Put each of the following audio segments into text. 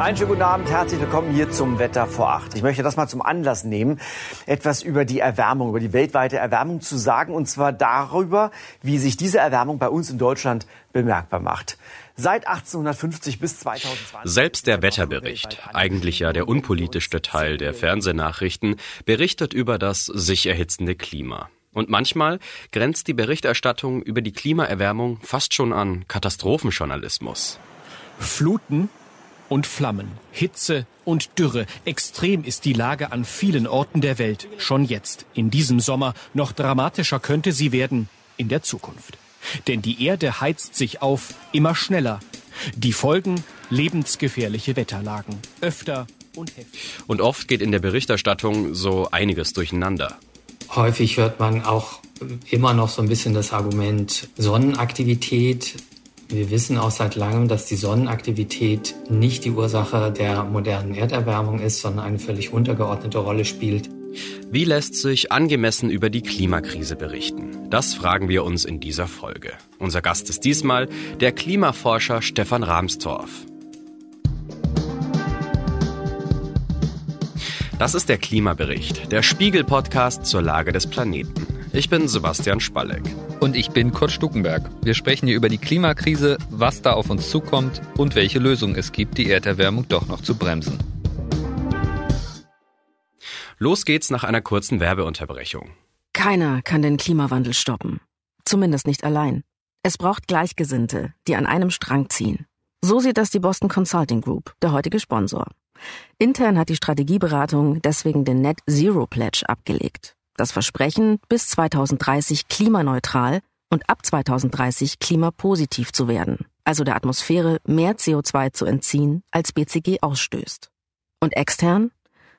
Einen schönen guten Abend, herzlich willkommen hier zum Wetter vor acht. Ich möchte das mal zum Anlass nehmen, etwas über die Erwärmung, über die weltweite Erwärmung zu sagen, und zwar darüber, wie sich diese Erwärmung bei uns in Deutschland bemerkbar macht. Seit 1850 bis 2020. Selbst der Wetterbericht, eigentlich ja der unpolitischste Teil der Fernsehnachrichten, berichtet über das sich erhitzende Klima. Und manchmal grenzt die Berichterstattung über die Klimaerwärmung fast schon an Katastrophenjournalismus. Fluten und Flammen, Hitze und Dürre. Extrem ist die Lage an vielen Orten der Welt, schon jetzt, in diesem Sommer. Noch dramatischer könnte sie werden in der Zukunft. Denn die Erde heizt sich auf, immer schneller. Die Folgen lebensgefährliche Wetterlagen, öfter und heftig. Und oft geht in der Berichterstattung so einiges durcheinander. Häufig hört man auch immer noch so ein bisschen das Argument Sonnenaktivität. Wir wissen auch seit langem, dass die Sonnenaktivität nicht die Ursache der modernen Erderwärmung ist, sondern eine völlig untergeordnete Rolle spielt. Wie lässt sich angemessen über die Klimakrise berichten? Das fragen wir uns in dieser Folge. Unser Gast ist diesmal der Klimaforscher Stefan Rahmstorff. Das ist der Klimabericht, der Spiegel-Podcast zur Lage des Planeten. Ich bin Sebastian Spalleck. Und ich bin Kurt Stuckenberg. Wir sprechen hier über die Klimakrise, was da auf uns zukommt und welche Lösungen es gibt, die Erderwärmung doch noch zu bremsen. Los geht's nach einer kurzen Werbeunterbrechung. Keiner kann den Klimawandel stoppen. Zumindest nicht allein. Es braucht Gleichgesinnte, die an einem Strang ziehen. So sieht das die Boston Consulting Group, der heutige Sponsor. Intern hat die Strategieberatung deswegen den Net Zero Pledge abgelegt. Das Versprechen, bis 2030 klimaneutral und ab 2030 klimapositiv zu werden, also der Atmosphäre mehr CO2 zu entziehen, als BCG ausstößt. Und extern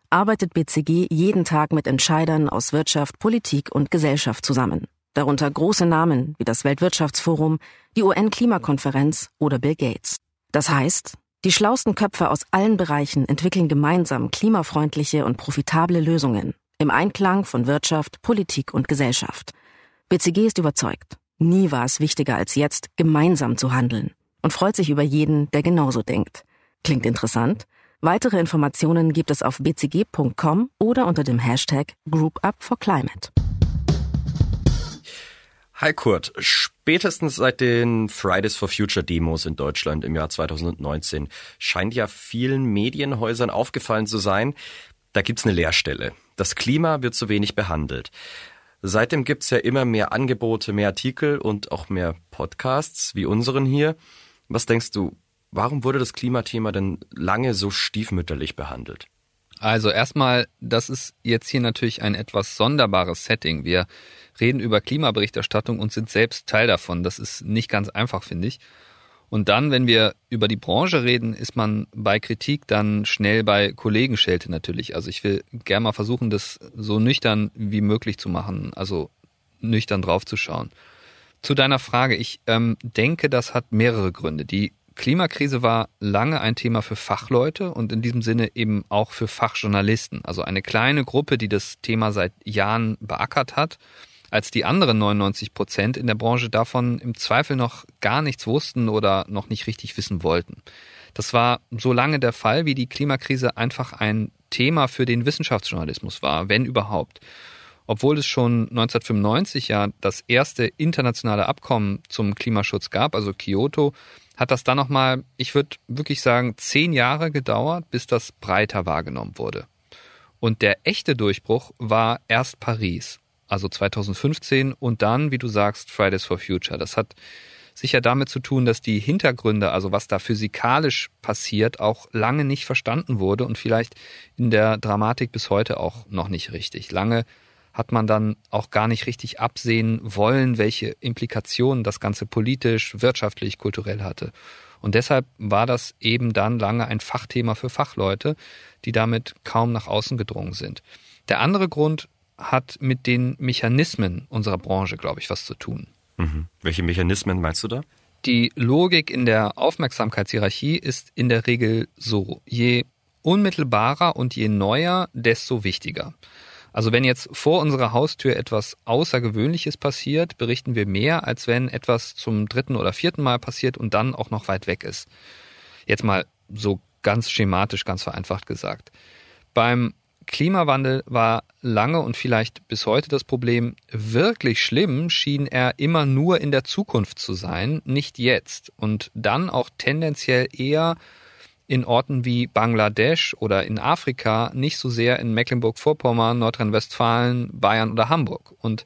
arbeitet BCG jeden Tag mit Entscheidern aus Wirtschaft, Politik und Gesellschaft zusammen, darunter große Namen wie das Weltwirtschaftsforum, die UN-Klimakonferenz oder Bill Gates. Das heißt, die schlausten Köpfe aus allen Bereichen entwickeln gemeinsam klimafreundliche und profitable Lösungen im Einklang von Wirtschaft, Politik und Gesellschaft. BCG ist überzeugt, nie war es wichtiger als jetzt, gemeinsam zu handeln und freut sich über jeden, der genauso denkt. Klingt interessant? Weitere Informationen gibt es auf bcg.com oder unter dem Hashtag GroupUpForClimate. Hi Kurt, spätestens seit den Fridays for Future Demos in Deutschland im Jahr 2019 scheint ja vielen Medienhäusern aufgefallen zu sein, da gibt's eine Leerstelle. Das Klima wird zu wenig behandelt. Seitdem gibt's ja immer mehr Angebote, mehr Artikel und auch mehr Podcasts wie unseren hier. Was denkst du, warum wurde das Klimathema denn lange so stiefmütterlich behandelt? Also erstmal, das ist jetzt hier natürlich ein etwas sonderbares Setting. Wir reden über Klimaberichterstattung und sind selbst Teil davon. Das ist nicht ganz einfach, finde ich. Und dann, wenn wir über die Branche reden, ist man bei Kritik dann schnell bei Kollegenschelte natürlich. Also ich will gerne mal versuchen, das so nüchtern wie möglich zu machen, also nüchtern draufzuschauen. Zu deiner Frage, ich ähm, denke, das hat mehrere Gründe. Die Klimakrise war lange ein Thema für Fachleute und in diesem Sinne eben auch für Fachjournalisten. Also eine kleine Gruppe, die das Thema seit Jahren beackert hat als die anderen 99 Prozent in der Branche davon im Zweifel noch gar nichts wussten oder noch nicht richtig wissen wollten. Das war so lange der Fall, wie die Klimakrise einfach ein Thema für den Wissenschaftsjournalismus war, wenn überhaupt. Obwohl es schon 1995 ja das erste internationale Abkommen zum Klimaschutz gab, also Kyoto, hat das dann nochmal, ich würde wirklich sagen, zehn Jahre gedauert, bis das breiter wahrgenommen wurde. Und der echte Durchbruch war erst Paris also 2015 und dann, wie du sagst, Fridays for Future. Das hat sicher damit zu tun, dass die Hintergründe, also was da physikalisch passiert, auch lange nicht verstanden wurde und vielleicht in der Dramatik bis heute auch noch nicht richtig. Lange hat man dann auch gar nicht richtig absehen wollen, welche Implikationen das Ganze politisch, wirtschaftlich, kulturell hatte. Und deshalb war das eben dann lange ein Fachthema für Fachleute, die damit kaum nach außen gedrungen sind. Der andere Grund hat mit den Mechanismen unserer Branche, glaube ich, was zu tun. Mhm. Welche Mechanismen meinst du da? Die Logik in der Aufmerksamkeitshierarchie ist in der Regel so, je unmittelbarer und je neuer, desto wichtiger. Also wenn jetzt vor unserer Haustür etwas Außergewöhnliches passiert, berichten wir mehr, als wenn etwas zum dritten oder vierten Mal passiert und dann auch noch weit weg ist. Jetzt mal so ganz schematisch, ganz vereinfacht gesagt. Beim Klimawandel war lange und vielleicht bis heute das Problem, wirklich schlimm schien er immer nur in der Zukunft zu sein, nicht jetzt. Und dann auch tendenziell eher in Orten wie Bangladesch oder in Afrika, nicht so sehr in Mecklenburg-Vorpommern, Nordrhein-Westfalen, Bayern oder Hamburg. Und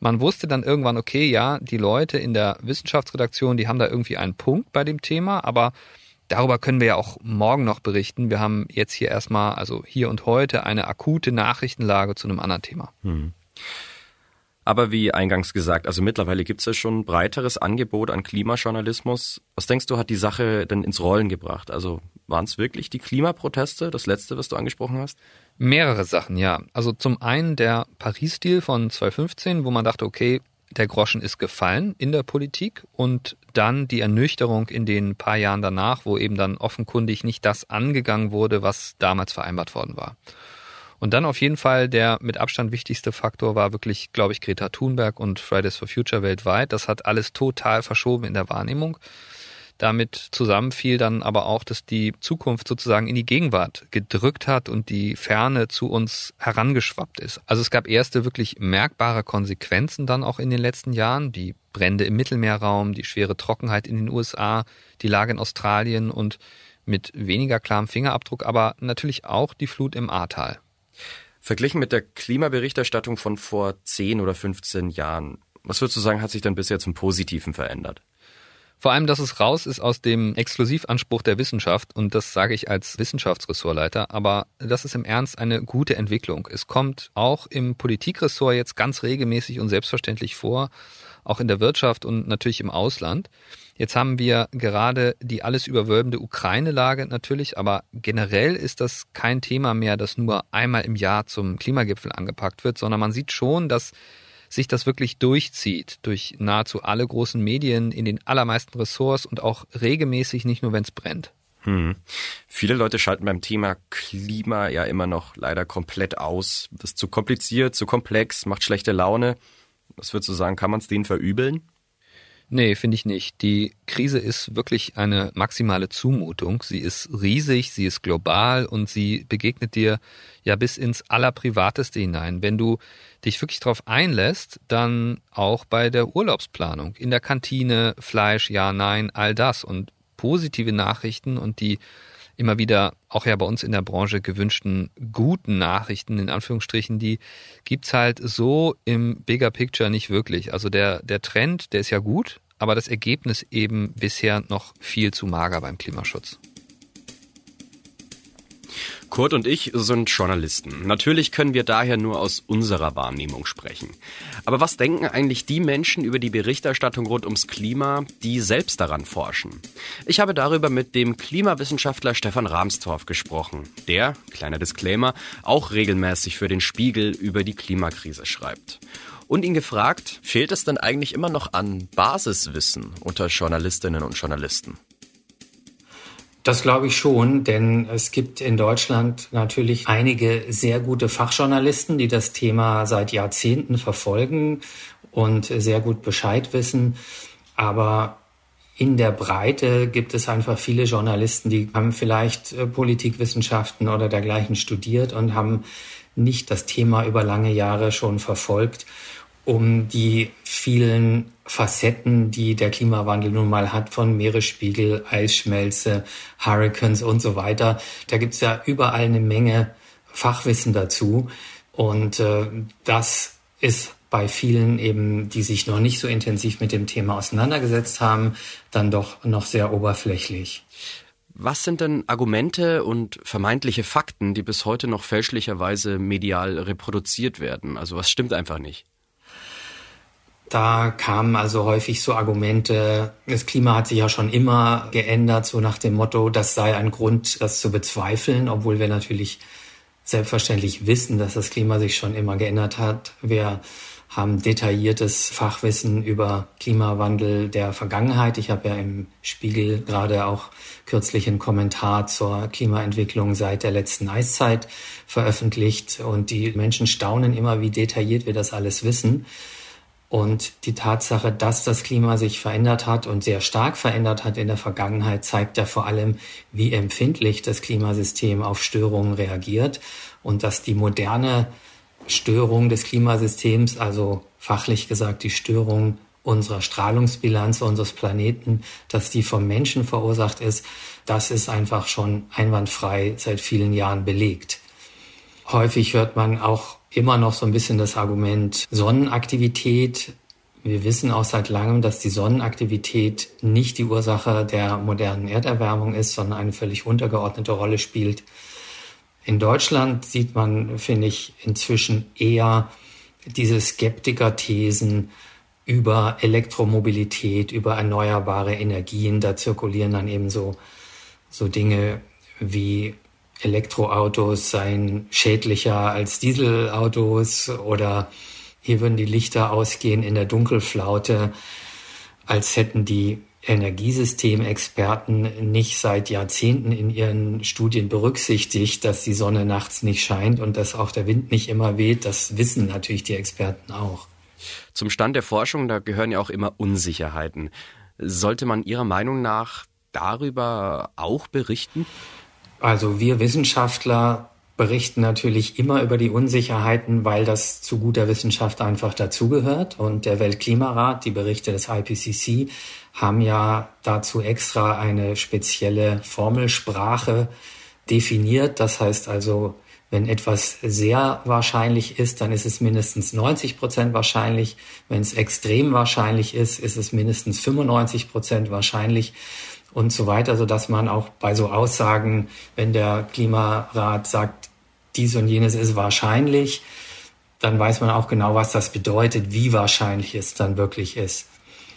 man wusste dann irgendwann, okay, ja, die Leute in der Wissenschaftsredaktion, die haben da irgendwie einen Punkt bei dem Thema, aber Darüber können wir ja auch morgen noch berichten. Wir haben jetzt hier erstmal, also hier und heute, eine akute Nachrichtenlage zu einem anderen Thema. Hm. Aber wie eingangs gesagt, also mittlerweile gibt es ja schon ein breiteres Angebot an Klimajournalismus. Was denkst du, hat die Sache denn ins Rollen gebracht? Also waren es wirklich die Klimaproteste, das letzte, was du angesprochen hast? Mehrere Sachen, ja. Also zum einen der Paris-Deal von 2015, wo man dachte, okay, der Groschen ist gefallen in der Politik und dann die Ernüchterung in den paar Jahren danach, wo eben dann offenkundig nicht das angegangen wurde, was damals vereinbart worden war. Und dann auf jeden Fall der mit Abstand wichtigste Faktor war wirklich, glaube ich, Greta Thunberg und Fridays for Future weltweit. Das hat alles total verschoben in der Wahrnehmung. Damit zusammenfiel dann aber auch, dass die Zukunft sozusagen in die Gegenwart gedrückt hat und die Ferne zu uns herangeschwappt ist. Also es gab erste wirklich merkbare Konsequenzen dann auch in den letzten Jahren. Die Brände im Mittelmeerraum, die schwere Trockenheit in den USA, die Lage in Australien und mit weniger klarem Fingerabdruck, aber natürlich auch die Flut im Ahrtal. Verglichen mit der Klimaberichterstattung von vor 10 oder 15 Jahren, was würdest du sagen, hat sich dann bisher zum Positiven verändert? Vor allem, dass es raus ist aus dem Exklusivanspruch der Wissenschaft und das sage ich als Wissenschaftsressortleiter, aber das ist im Ernst eine gute Entwicklung. Es kommt auch im Politikressort jetzt ganz regelmäßig und selbstverständlich vor, auch in der Wirtschaft und natürlich im Ausland. Jetzt haben wir gerade die alles überwölbende Ukraine-Lage natürlich, aber generell ist das kein Thema mehr, das nur einmal im Jahr zum Klimagipfel angepackt wird, sondern man sieht schon, dass sich das wirklich durchzieht durch nahezu alle großen Medien in den allermeisten Ressorts und auch regelmäßig, nicht nur wenn es brennt. Hm. Viele Leute schalten beim Thema Klima ja immer noch leider komplett aus. Das ist zu kompliziert, zu komplex, macht schlechte Laune. Was würdest du sagen, kann man es denen verübeln? Nee, finde ich nicht. Die Krise ist wirklich eine maximale Zumutung. Sie ist riesig, sie ist global und sie begegnet dir ja bis ins Allerprivateste hinein. Wenn du dich wirklich darauf einlässt, dann auch bei der Urlaubsplanung, in der Kantine, Fleisch, ja, nein, all das und positive Nachrichten und die immer wieder auch ja bei uns in der Branche gewünschten guten Nachrichten in Anführungsstrichen, die gibt's halt so im Bigger Picture nicht wirklich. Also der der Trend, der ist ja gut, aber das Ergebnis eben bisher noch viel zu mager beim Klimaschutz. Kurt und ich sind Journalisten. Natürlich können wir daher nur aus unserer Wahrnehmung sprechen. Aber was denken eigentlich die Menschen über die Berichterstattung rund ums Klima, die selbst daran forschen? Ich habe darüber mit dem Klimawissenschaftler Stefan Rahmstorff gesprochen, der, kleiner Disclaimer, auch regelmäßig für den Spiegel über die Klimakrise schreibt. Und ihn gefragt, fehlt es denn eigentlich immer noch an Basiswissen unter Journalistinnen und Journalisten? Das glaube ich schon, denn es gibt in Deutschland natürlich einige sehr gute Fachjournalisten, die das Thema seit Jahrzehnten verfolgen und sehr gut Bescheid wissen. Aber in der Breite gibt es einfach viele Journalisten, die haben vielleicht äh, Politikwissenschaften oder dergleichen studiert und haben nicht das Thema über lange Jahre schon verfolgt um die vielen Facetten, die der Klimawandel nun mal hat, von Meeresspiegel, Eisschmelze, Hurricanes und so weiter. Da gibt's ja überall eine Menge Fachwissen dazu. Und äh, das ist bei vielen eben, die sich noch nicht so intensiv mit dem Thema auseinandergesetzt haben, dann doch noch sehr oberflächlich. Was sind denn Argumente und vermeintliche Fakten, die bis heute noch fälschlicherweise medial reproduziert werden? Also was stimmt einfach nicht? Da kamen also häufig so Argumente, das Klima hat sich ja schon immer geändert, so nach dem Motto, das sei ein Grund, das zu bezweifeln, obwohl wir natürlich selbstverständlich wissen, dass das Klima sich schon immer geändert hat. Wir haben detailliertes Fachwissen über Klimawandel der Vergangenheit. Ich habe ja im Spiegel gerade auch kürzlich einen Kommentar zur Klimaentwicklung seit der letzten Eiszeit veröffentlicht und die Menschen staunen immer, wie detailliert wir das alles wissen. Und die Tatsache, dass das Klima sich verändert hat und sehr stark verändert hat in der Vergangenheit, zeigt ja vor allem, wie empfindlich das Klimasystem auf Störungen reagiert und dass die moderne Störung des Klimasystems, also fachlich gesagt die Störung unserer Strahlungsbilanz unseres Planeten, dass die vom Menschen verursacht ist, das ist einfach schon einwandfrei seit vielen Jahren belegt. Häufig hört man auch immer noch so ein bisschen das Argument Sonnenaktivität. Wir wissen auch seit langem, dass die Sonnenaktivität nicht die Ursache der modernen Erderwärmung ist, sondern eine völlig untergeordnete Rolle spielt. In Deutschland sieht man, finde ich, inzwischen eher diese Skeptiker-Thesen über Elektromobilität, über erneuerbare Energien. Da zirkulieren dann eben so, so Dinge wie Elektroautos seien schädlicher als Dieselautos oder hier würden die Lichter ausgehen in der Dunkelflaute, als hätten die Energiesystemexperten nicht seit Jahrzehnten in ihren Studien berücksichtigt, dass die Sonne nachts nicht scheint und dass auch der Wind nicht immer weht. Das wissen natürlich die Experten auch. Zum Stand der Forschung, da gehören ja auch immer Unsicherheiten. Sollte man Ihrer Meinung nach darüber auch berichten? Also wir Wissenschaftler berichten natürlich immer über die Unsicherheiten, weil das zu guter Wissenschaft einfach dazugehört. Und der Weltklimarat, die Berichte des IPCC, haben ja dazu extra eine spezielle Formelsprache definiert. Das heißt also, wenn etwas sehr wahrscheinlich ist, dann ist es mindestens 90 Prozent wahrscheinlich. Wenn es extrem wahrscheinlich ist, ist es mindestens 95 Prozent wahrscheinlich und so weiter, so dass man auch bei so Aussagen, wenn der Klimarat sagt, dies und jenes ist wahrscheinlich, dann weiß man auch genau, was das bedeutet, wie wahrscheinlich es dann wirklich ist.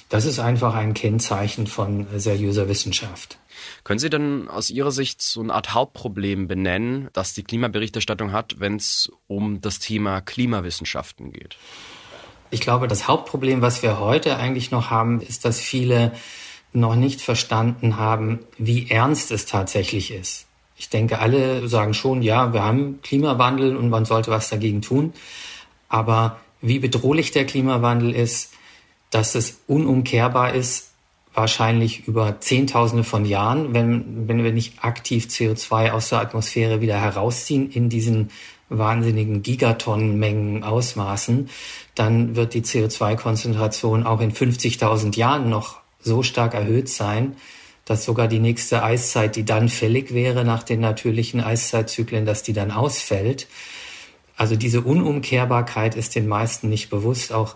Das ist einfach ein Kennzeichen von seriöser Wissenschaft. Können Sie denn aus Ihrer Sicht so eine Art Hauptproblem benennen, das die Klimaberichterstattung hat, wenn es um das Thema Klimawissenschaften geht? Ich glaube, das Hauptproblem, was wir heute eigentlich noch haben, ist, dass viele noch nicht verstanden haben, wie ernst es tatsächlich ist. Ich denke, alle sagen schon, ja, wir haben Klimawandel und man sollte was dagegen tun. Aber wie bedrohlich der Klimawandel ist, dass es unumkehrbar ist, wahrscheinlich über Zehntausende von Jahren, wenn, wenn wir nicht aktiv CO2 aus der Atmosphäre wieder herausziehen in diesen wahnsinnigen Gigatonnenmengen Ausmaßen, dann wird die CO2-Konzentration auch in 50.000 Jahren noch so stark erhöht sein, dass sogar die nächste Eiszeit, die dann fällig wäre nach den natürlichen Eiszeitzyklen, dass die dann ausfällt. Also diese Unumkehrbarkeit ist den meisten nicht bewusst. Auch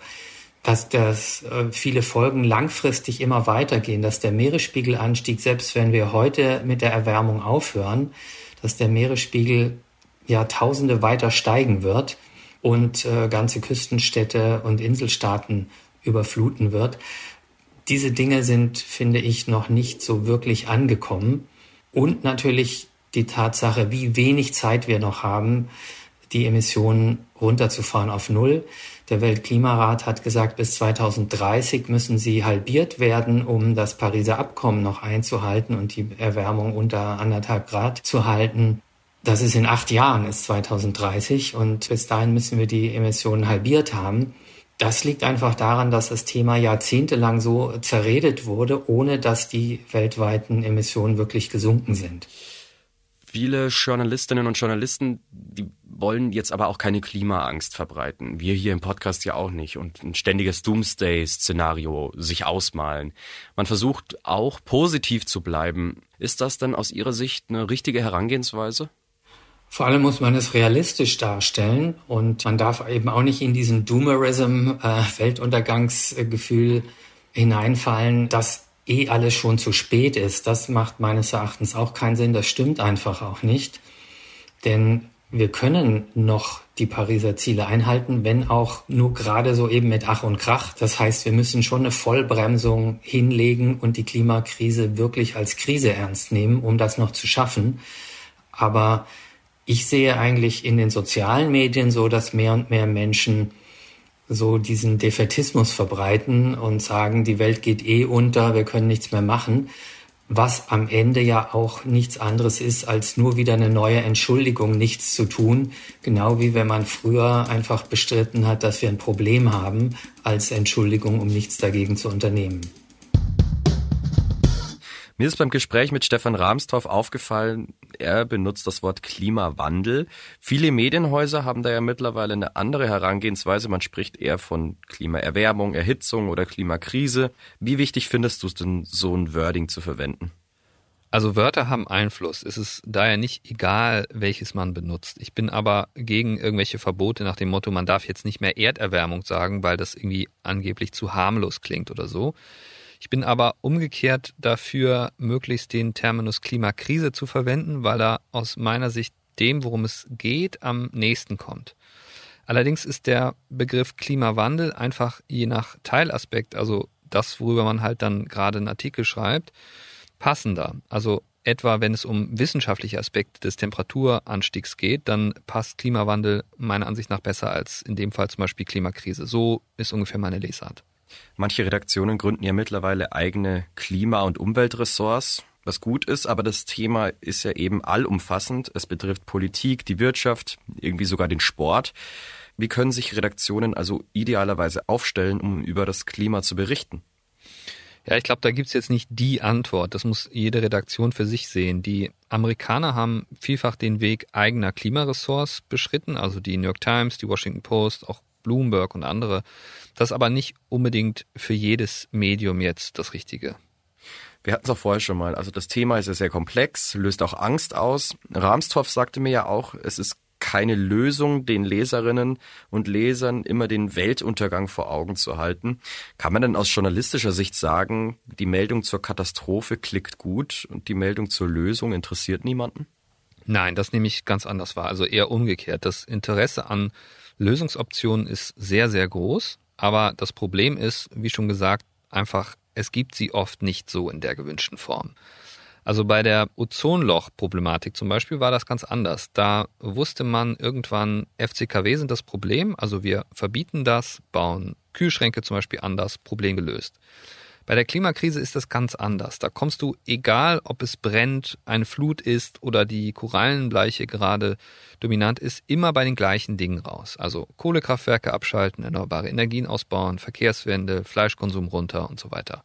dass das äh, viele Folgen langfristig immer weitergehen, dass der Meeresspiegelanstieg, selbst wenn wir heute mit der Erwärmung aufhören, dass der Meeresspiegel Jahrtausende weiter steigen wird und äh, ganze Küstenstädte und Inselstaaten überfluten wird diese Dinge sind, finde ich, noch nicht so wirklich angekommen. Und natürlich die Tatsache, wie wenig Zeit wir noch haben, die Emissionen runterzufahren auf Null. Der Weltklimarat hat gesagt, bis 2030 müssen sie halbiert werden, um das Pariser Abkommen noch einzuhalten und die Erwärmung unter anderthalb Grad zu halten. Das ist in acht Jahren, ist 2030 und bis dahin müssen wir die Emissionen halbiert haben. Das liegt einfach daran, dass das Thema jahrzehntelang so zerredet wurde, ohne dass die weltweiten Emissionen wirklich gesunken sind. Viele Journalistinnen und Journalisten, die wollen jetzt aber auch keine Klimaangst verbreiten. Wir hier im Podcast ja auch nicht und ein ständiges Doomsday-Szenario sich ausmalen. Man versucht auch positiv zu bleiben. Ist das denn aus Ihrer Sicht eine richtige Herangehensweise? Vor allem muss man es realistisch darstellen und man darf eben auch nicht in diesen Doomerism, äh, Weltuntergangsgefühl hineinfallen, dass eh alles schon zu spät ist. Das macht meines Erachtens auch keinen Sinn. Das stimmt einfach auch nicht. Denn wir können noch die Pariser Ziele einhalten, wenn auch nur gerade so eben mit Ach und Krach. Das heißt, wir müssen schon eine Vollbremsung hinlegen und die Klimakrise wirklich als Krise ernst nehmen, um das noch zu schaffen. Aber ich sehe eigentlich in den sozialen Medien so, dass mehr und mehr Menschen so diesen Defetismus verbreiten und sagen, die Welt geht eh unter, wir können nichts mehr machen. was am Ende ja auch nichts anderes ist, als nur wieder eine neue Entschuldigung, nichts zu tun. Genau wie wenn man früher einfach bestritten hat, dass wir ein Problem haben, als Entschuldigung, um nichts dagegen zu unternehmen. Mir ist beim Gespräch mit Stefan Rahmstorff aufgefallen, er benutzt das Wort Klimawandel. Viele Medienhäuser haben da ja mittlerweile eine andere Herangehensweise. Man spricht eher von Klimaerwärmung, Erhitzung oder Klimakrise. Wie wichtig findest du es denn, so ein Wording zu verwenden? Also Wörter haben Einfluss. Es ist daher nicht egal, welches man benutzt. Ich bin aber gegen irgendwelche Verbote nach dem Motto, man darf jetzt nicht mehr Erderwärmung sagen, weil das irgendwie angeblich zu harmlos klingt oder so. Ich bin aber umgekehrt dafür, möglichst den Terminus Klimakrise zu verwenden, weil er aus meiner Sicht dem, worum es geht, am nächsten kommt. Allerdings ist der Begriff Klimawandel einfach je nach Teilaspekt, also das, worüber man halt dann gerade einen Artikel schreibt, passender. Also etwa wenn es um wissenschaftliche Aspekte des Temperaturanstiegs geht, dann passt Klimawandel meiner Ansicht nach besser als in dem Fall zum Beispiel Klimakrise. So ist ungefähr meine Lesart. Manche Redaktionen gründen ja mittlerweile eigene Klima- und Umweltressorts, was gut ist, aber das Thema ist ja eben allumfassend. Es betrifft Politik, die Wirtschaft, irgendwie sogar den Sport. Wie können sich Redaktionen also idealerweise aufstellen, um über das Klima zu berichten? Ja, ich glaube, da gibt's jetzt nicht die Antwort. Das muss jede Redaktion für sich sehen. Die Amerikaner haben vielfach den Weg eigener Klimaressorts beschritten, also die New York Times, die Washington Post, auch Bloomberg und andere das ist aber nicht unbedingt für jedes Medium jetzt das Richtige. Wir hatten es auch vorher schon mal. Also das Thema ist ja sehr komplex, löst auch Angst aus. Rahmstorff sagte mir ja auch, es ist keine Lösung, den Leserinnen und Lesern immer den Weltuntergang vor Augen zu halten. Kann man denn aus journalistischer Sicht sagen, die Meldung zur Katastrophe klickt gut und die Meldung zur Lösung interessiert niemanden? Nein, das nehme ich ganz anders wahr. Also eher umgekehrt. Das Interesse an Lösungsoptionen ist sehr, sehr groß. Aber das Problem ist, wie schon gesagt, einfach, es gibt sie oft nicht so in der gewünschten Form. Also bei der Ozonloch-Problematik zum Beispiel war das ganz anders. Da wusste man irgendwann, FCKW sind das Problem, also wir verbieten das, bauen Kühlschränke zum Beispiel anders, Problem gelöst. Bei der Klimakrise ist das ganz anders. Da kommst du, egal ob es brennt, eine Flut ist oder die Korallenbleiche gerade dominant ist, immer bei den gleichen Dingen raus. Also Kohlekraftwerke abschalten, erneuerbare Energien ausbauen, Verkehrswende, Fleischkonsum runter und so weiter.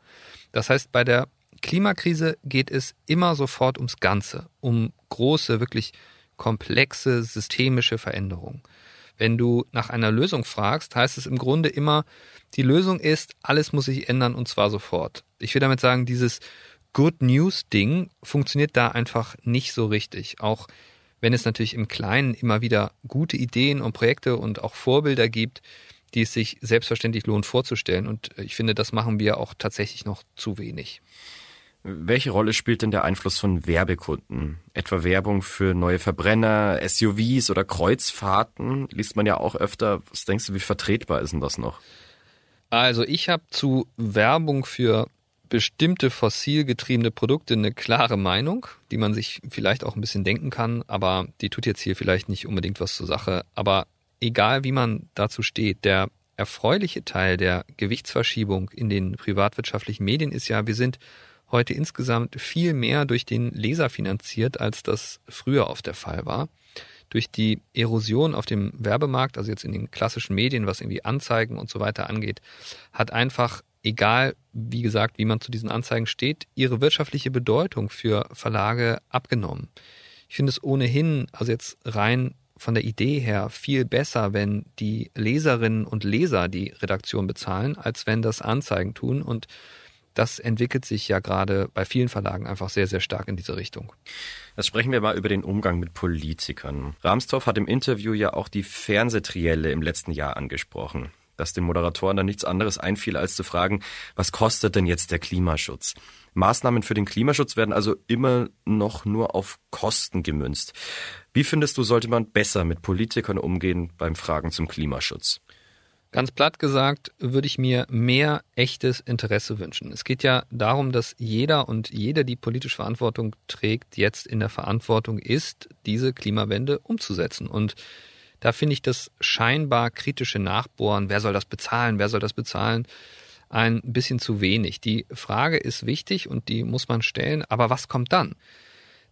Das heißt, bei der Klimakrise geht es immer sofort ums Ganze, um große, wirklich komplexe systemische Veränderungen. Wenn du nach einer Lösung fragst, heißt es im Grunde immer, die Lösung ist, alles muss sich ändern und zwar sofort. Ich will damit sagen, dieses Good News Ding funktioniert da einfach nicht so richtig. Auch wenn es natürlich im Kleinen immer wieder gute Ideen und Projekte und auch Vorbilder gibt, die es sich selbstverständlich lohnt vorzustellen. Und ich finde, das machen wir auch tatsächlich noch zu wenig. Welche Rolle spielt denn der Einfluss von Werbekunden? Etwa Werbung für neue Verbrenner, SUVs oder Kreuzfahrten? Liest man ja auch öfter. Was denkst du, wie vertretbar ist denn das noch? Also ich habe zu Werbung für bestimmte fossil getriebene Produkte eine klare Meinung, die man sich vielleicht auch ein bisschen denken kann, aber die tut jetzt hier vielleicht nicht unbedingt was zur Sache. Aber egal wie man dazu steht, der erfreuliche Teil der Gewichtsverschiebung in den privatwirtschaftlichen Medien ist ja, wir sind heute insgesamt viel mehr durch den Leser finanziert, als das früher oft der Fall war. Durch die Erosion auf dem Werbemarkt, also jetzt in den klassischen Medien, was irgendwie Anzeigen und so weiter angeht, hat einfach, egal wie gesagt, wie man zu diesen Anzeigen steht, ihre wirtschaftliche Bedeutung für Verlage abgenommen. Ich finde es ohnehin, also jetzt rein von der Idee her viel besser, wenn die Leserinnen und Leser die Redaktion bezahlen, als wenn das Anzeigen tun. Und das entwickelt sich ja gerade bei vielen Verlagen einfach sehr, sehr stark in diese Richtung. Jetzt sprechen wir mal über den Umgang mit Politikern. Ramstorff hat im Interview ja auch die Fernsehtrielle im letzten Jahr angesprochen dass den Moderatoren dann nichts anderes einfiel, als zu fragen, was kostet denn jetzt der Klimaschutz? Maßnahmen für den Klimaschutz werden also immer noch nur auf Kosten gemünzt. Wie findest du, sollte man besser mit Politikern umgehen beim Fragen zum Klimaschutz? Ganz platt gesagt würde ich mir mehr echtes Interesse wünschen. Es geht ja darum, dass jeder und jeder, die politische Verantwortung trägt, jetzt in der Verantwortung ist, diese Klimawende umzusetzen. Und da finde ich das scheinbar kritische Nachbohren, wer soll das bezahlen, wer soll das bezahlen, ein bisschen zu wenig. Die Frage ist wichtig und die muss man stellen, aber was kommt dann?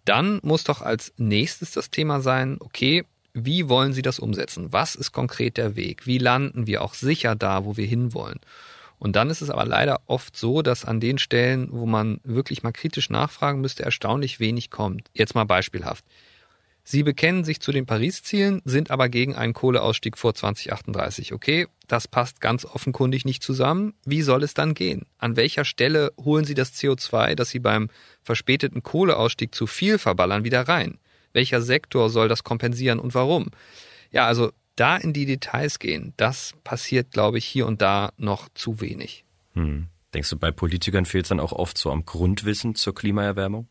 Dann muss doch als nächstes das Thema sein, okay, wie wollen Sie das umsetzen? Was ist konkret der Weg? Wie landen wir auch sicher da, wo wir hinwollen? Und dann ist es aber leider oft so, dass an den Stellen, wo man wirklich mal kritisch nachfragen müsste, erstaunlich wenig kommt. Jetzt mal beispielhaft. Sie bekennen sich zu den Paris-Zielen, sind aber gegen einen Kohleausstieg vor 2038. Okay, das passt ganz offenkundig nicht zusammen. Wie soll es dann gehen? An welcher Stelle holen Sie das CO2, das Sie beim verspäteten Kohleausstieg zu viel verballern, wieder rein? Welcher Sektor soll das kompensieren und warum? Ja, also da in die Details gehen, das passiert, glaube ich, hier und da noch zu wenig. Hm. Denkst du, bei Politikern fehlt es dann auch oft so am Grundwissen zur Klimaerwärmung?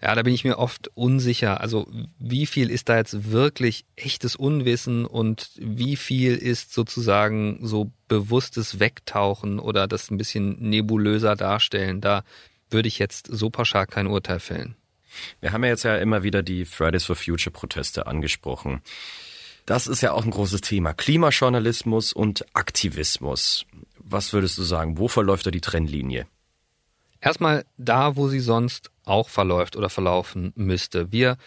Ja, da bin ich mir oft unsicher. Also wie viel ist da jetzt wirklich echtes Unwissen und wie viel ist sozusagen so bewusstes Wegtauchen oder das ein bisschen nebulöser darstellen? Da würde ich jetzt so pauschal kein Urteil fällen. Wir haben ja jetzt ja immer wieder die Fridays for Future Proteste angesprochen. Das ist ja auch ein großes Thema. Klimajournalismus und Aktivismus. Was würdest du sagen? Wo verläuft da die Trennlinie? Erstmal da, wo sie sonst auch verläuft oder verlaufen müsste. Wir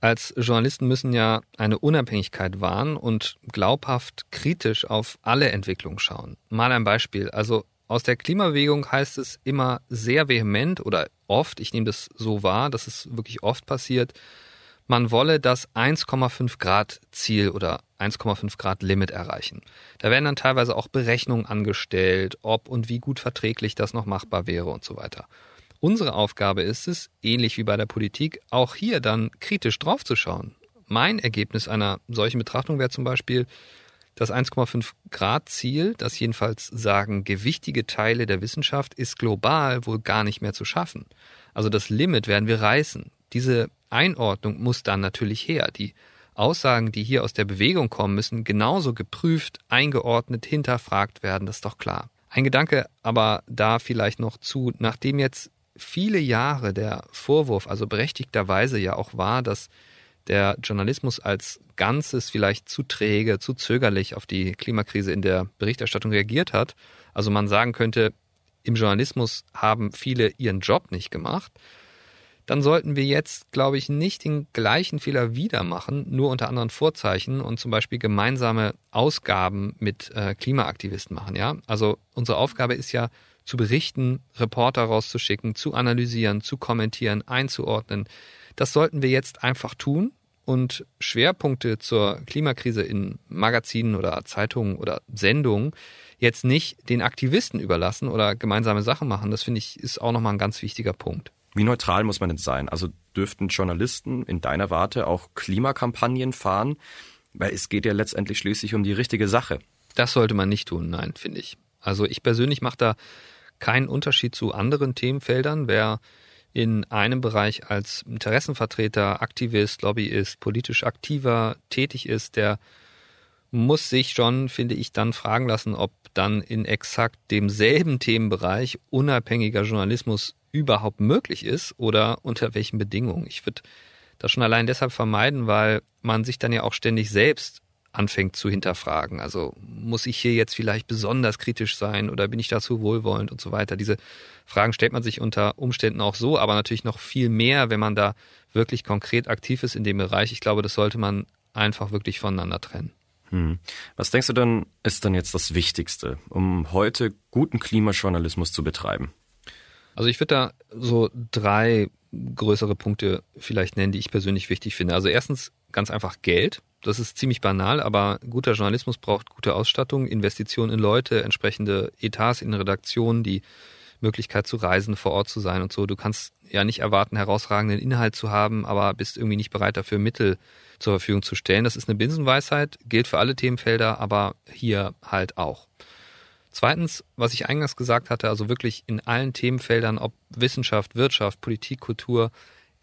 als Journalisten müssen ja eine Unabhängigkeit wahren und glaubhaft kritisch auf alle Entwicklungen schauen. Mal ein Beispiel. Also aus der Klimabewegung heißt es immer sehr vehement oder oft, ich nehme das so wahr, dass es wirklich oft passiert, man wolle das 1,5 Grad Ziel oder 1,5 Grad Limit erreichen. Da werden dann teilweise auch Berechnungen angestellt, ob und wie gut verträglich das noch machbar wäre und so weiter. Unsere Aufgabe ist es, ähnlich wie bei der Politik, auch hier dann kritisch draufzuschauen. Mein Ergebnis einer solchen Betrachtung wäre zum Beispiel, das 1,5 Grad Ziel, das jedenfalls sagen gewichtige Teile der Wissenschaft, ist global wohl gar nicht mehr zu schaffen. Also das Limit werden wir reißen. Diese Einordnung muss dann natürlich her. Die Aussagen, die hier aus der Bewegung kommen, müssen genauso geprüft, eingeordnet, hinterfragt werden, das ist doch klar. Ein Gedanke aber da vielleicht noch zu, nachdem jetzt viele Jahre der Vorwurf, also berechtigterweise ja auch war, dass der Journalismus als Ganzes vielleicht zu träge, zu zögerlich auf die Klimakrise in der Berichterstattung reagiert hat. Also man sagen könnte, im Journalismus haben viele ihren Job nicht gemacht dann sollten wir jetzt, glaube ich, nicht den gleichen Fehler wieder machen, nur unter anderen Vorzeichen und zum Beispiel gemeinsame Ausgaben mit äh, Klimaaktivisten machen. Ja, also unsere Aufgabe ist ja zu berichten, Reporter rauszuschicken, zu analysieren, zu kommentieren, einzuordnen. Das sollten wir jetzt einfach tun und Schwerpunkte zur Klimakrise in Magazinen oder Zeitungen oder Sendungen jetzt nicht den Aktivisten überlassen oder gemeinsame Sachen machen. Das finde ich ist auch nochmal ein ganz wichtiger Punkt. Wie neutral muss man denn sein? Also dürften Journalisten in deiner Warte auch Klimakampagnen fahren? Weil es geht ja letztendlich schließlich um die richtige Sache. Das sollte man nicht tun, nein, finde ich. Also ich persönlich mache da keinen Unterschied zu anderen Themenfeldern. Wer in einem Bereich als Interessenvertreter, Aktivist, Lobbyist, politisch aktiver tätig ist, der muss sich schon, finde ich, dann fragen lassen, ob dann in exakt demselben Themenbereich unabhängiger Journalismus überhaupt möglich ist oder unter welchen Bedingungen. Ich würde das schon allein deshalb vermeiden, weil man sich dann ja auch ständig selbst anfängt zu hinterfragen. Also muss ich hier jetzt vielleicht besonders kritisch sein oder bin ich dazu wohlwollend und so weiter. Diese Fragen stellt man sich unter Umständen auch so, aber natürlich noch viel mehr, wenn man da wirklich konkret aktiv ist in dem Bereich. Ich glaube, das sollte man einfach wirklich voneinander trennen. Hm. Was denkst du denn, ist dann jetzt das Wichtigste, um heute guten Klimajournalismus zu betreiben? Also ich würde da so drei größere Punkte vielleicht nennen, die ich persönlich wichtig finde. Also erstens ganz einfach Geld. Das ist ziemlich banal, aber guter Journalismus braucht gute Ausstattung, Investitionen in Leute, entsprechende Etats in Redaktionen, die Möglichkeit zu reisen, vor Ort zu sein und so. Du kannst ja nicht erwarten, herausragenden Inhalt zu haben, aber bist irgendwie nicht bereit dafür Mittel zur Verfügung zu stellen. Das ist eine Binsenweisheit, gilt für alle Themenfelder, aber hier halt auch. Zweitens, was ich eingangs gesagt hatte, also wirklich in allen Themenfeldern, ob Wissenschaft, Wirtschaft, Politik, Kultur,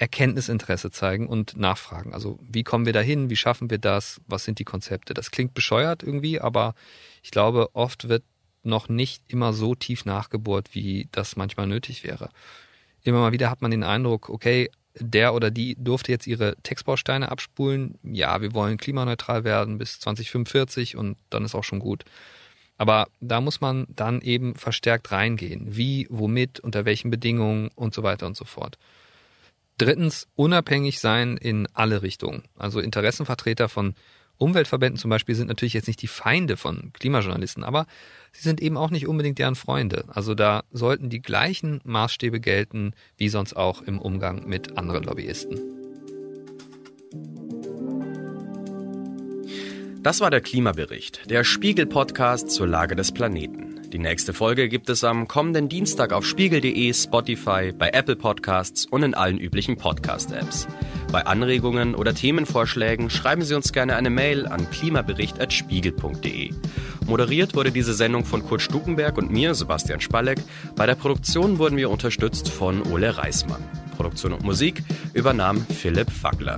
Erkenntnisinteresse zeigen und nachfragen. Also wie kommen wir dahin? Wie schaffen wir das? Was sind die Konzepte? Das klingt bescheuert irgendwie, aber ich glaube, oft wird noch nicht immer so tief nachgebohrt, wie das manchmal nötig wäre. Immer mal wieder hat man den Eindruck, okay, der oder die durfte jetzt ihre Textbausteine abspulen. Ja, wir wollen klimaneutral werden bis 2045 und dann ist auch schon gut. Aber da muss man dann eben verstärkt reingehen. Wie, womit, unter welchen Bedingungen und so weiter und so fort. Drittens, unabhängig sein in alle Richtungen. Also Interessenvertreter von Umweltverbänden zum Beispiel sind natürlich jetzt nicht die Feinde von Klimajournalisten, aber sie sind eben auch nicht unbedingt deren Freunde. Also da sollten die gleichen Maßstäbe gelten wie sonst auch im Umgang mit anderen Lobbyisten. Das war der Klimabericht, der Spiegel-Podcast zur Lage des Planeten. Die nächste Folge gibt es am kommenden Dienstag auf spiegel.de, Spotify, bei Apple Podcasts und in allen üblichen Podcast-Apps. Bei Anregungen oder Themenvorschlägen schreiben Sie uns gerne eine Mail an klimabericht.spiegel.de. Moderiert wurde diese Sendung von Kurt Stukenberg und mir, Sebastian Spalleck. Bei der Produktion wurden wir unterstützt von Ole Reismann. Produktion und Musik übernahm Philipp Fackler.